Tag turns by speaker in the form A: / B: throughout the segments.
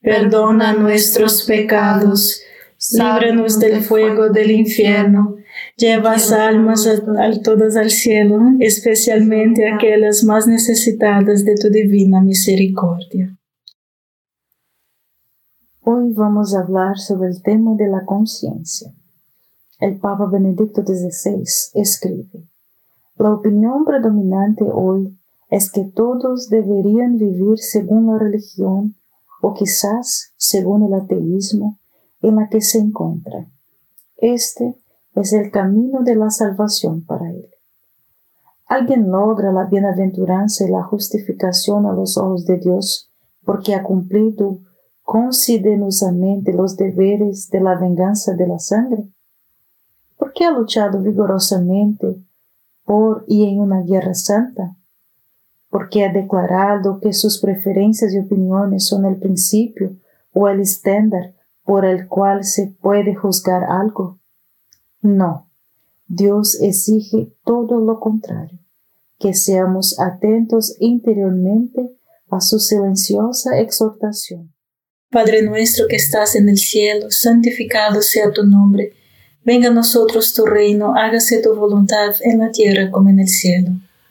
A: perdona nuestros pecados, líbranos del fuego del infierno, lleva almas a, todas al cielo, especialmente aquellas más necesitadas de tu divina misericordia. Hoy vamos a hablar sobre el tema de la conciencia. El Papa Benedicto XVI escribe, la opinión predominante hoy es que todos deberían vivir según la religión o quizás, según el ateísmo, en la que se encuentra. Este es el camino de la salvación para él. Alguien logra la bienaventuranza y la justificación a los ojos de Dios porque ha cumplido considerosamente los deberes de la venganza de la sangre, porque ha luchado vigorosamente por y en una guerra santa, porque ha declarado que sus preferencias y opiniones son el principio o el estándar por el cual se puede juzgar algo. No, Dios exige todo lo contrario, que seamos atentos interiormente a su silenciosa exhortación. Padre nuestro que estás en el cielo, santificado sea tu nombre, venga a nosotros tu reino, hágase tu voluntad en la tierra como en el cielo.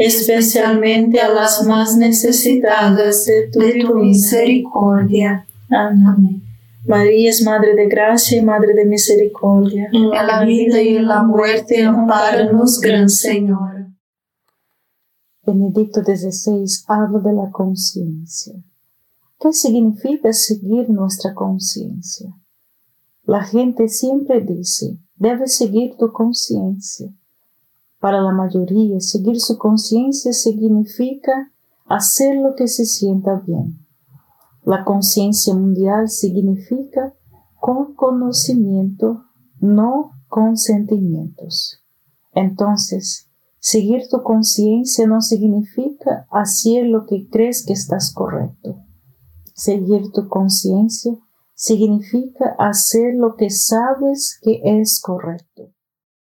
A: especialmente a las más necesitadas de tu, misericordia. Amén. María es Madre de Gracia y Madre de Misericordia.
B: En la vida y en la muerte, amparanos, Gran Señor.
C: Benedicto XVI habla de la conciencia. ¿Qué significa seguir nuestra conciencia? La gente siempre dice, debes seguir tu conciencia. Para la mayoría, seguir su conciencia significa hacer lo que se sienta bien. La conciencia mundial significa con conocimiento, no con sentimientos. Entonces, seguir tu conciencia no significa hacer lo que crees que estás correcto. Seguir tu conciencia significa hacer lo que sabes que es correcto.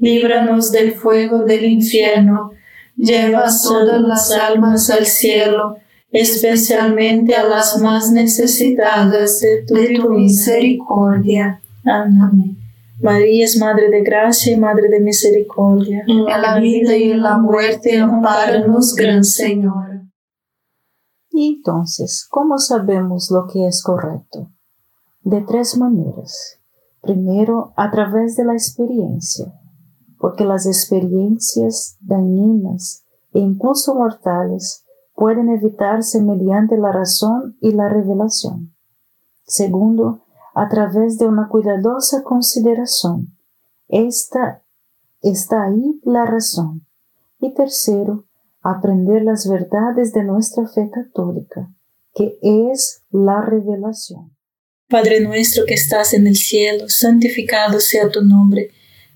A: líbranos del fuego del infierno, lleva todas las almas al cielo, especialmente a las más necesitadas de tu, misericordia. Amén. María es Madre de Gracia y Madre de Misericordia.
B: En la vida y en la muerte, amparanos, Gran Señora.
C: Y entonces, ¿cómo sabemos lo que es correcto? De tres maneras. Primero, a través de la experiencia, porque las experiencias dañinas e incluso mortales pueden evitarse mediante la razón y la revelación. Segundo, a través de una cuidadosa consideración. Esta está ahí la razón. Y tercero, aprender las verdades de nuestra fe católica, que es la revelación.
A: Padre nuestro que estás en el cielo, santificado sea tu nombre.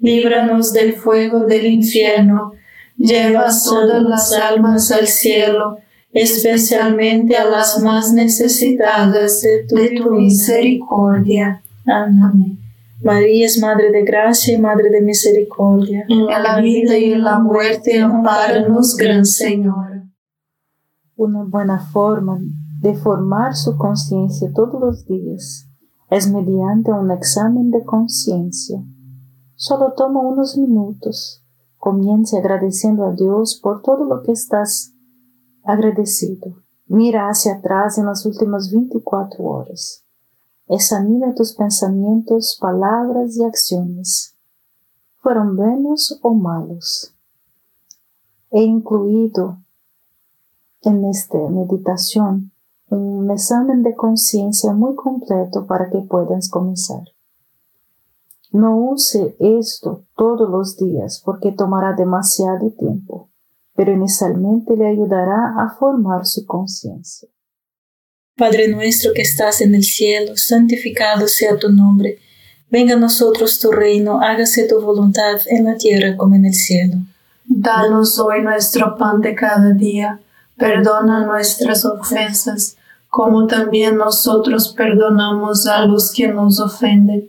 A: líbranos del fuego del infierno, lleva todas las almas al cielo, especialmente a las más necesitadas de tu, misericordia. Amén. María es Madre de Gracia y Madre de Misericordia.
B: En la vida y en la muerte, amparanos, Gran Señor.
C: Una buena forma de formar su conciencia todos los días es mediante un examen de conciencia Solo toma unos minutos. Comience agradeciendo a Dios por todo lo que estás agradecido. Mira hacia atrás en las últimas 24 horas. Examina tus pensamientos, palabras y acciones. ¿Fueron buenos o malos? He incluido en esta meditación un examen de conciencia muy completo para que puedas comenzar. No use esto todos los días porque tomará demasiado tiempo, pero inicialmente le ayudará a formar su conciencia.
A: Padre nuestro que estás en el cielo, santificado sea tu nombre. Venga a nosotros tu reino, hágase tu voluntad en la tierra como en el cielo.
B: Danos hoy nuestro pan de cada día, perdona nuestras ofensas, como también nosotros perdonamos a los que nos ofenden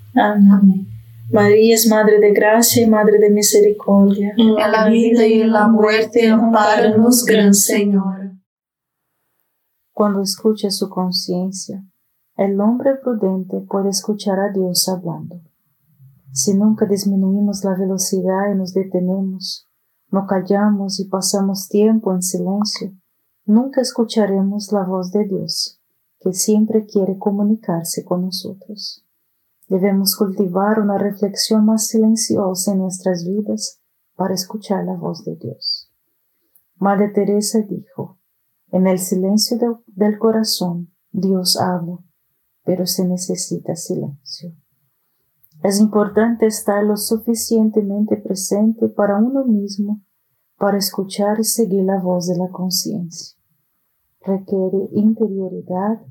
A: Amén. María es Madre de Gracia y Madre de Misericordia.
B: En la vida y en la muerte, amparanos, Gran Señor.
C: Cuando escucha su conciencia, el hombre prudente puede escuchar a Dios hablando. Si nunca disminuimos la velocidad y nos detenemos, no callamos y pasamos tiempo en silencio, nunca escucharemos la voz de Dios, que siempre quiere comunicarse con nosotros. Debemos cultivar una reflexión más silenciosa en nuestras vidas para escuchar la voz de Dios. Madre Teresa dijo, en el silencio del corazón Dios habla, pero se necesita silencio. Es importante estar lo suficientemente presente para uno mismo para escuchar y seguir la voz de la conciencia. Requiere interioridad,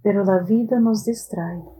C: pero la vida nos distrae.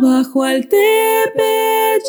D: Bajo al Tepeyac.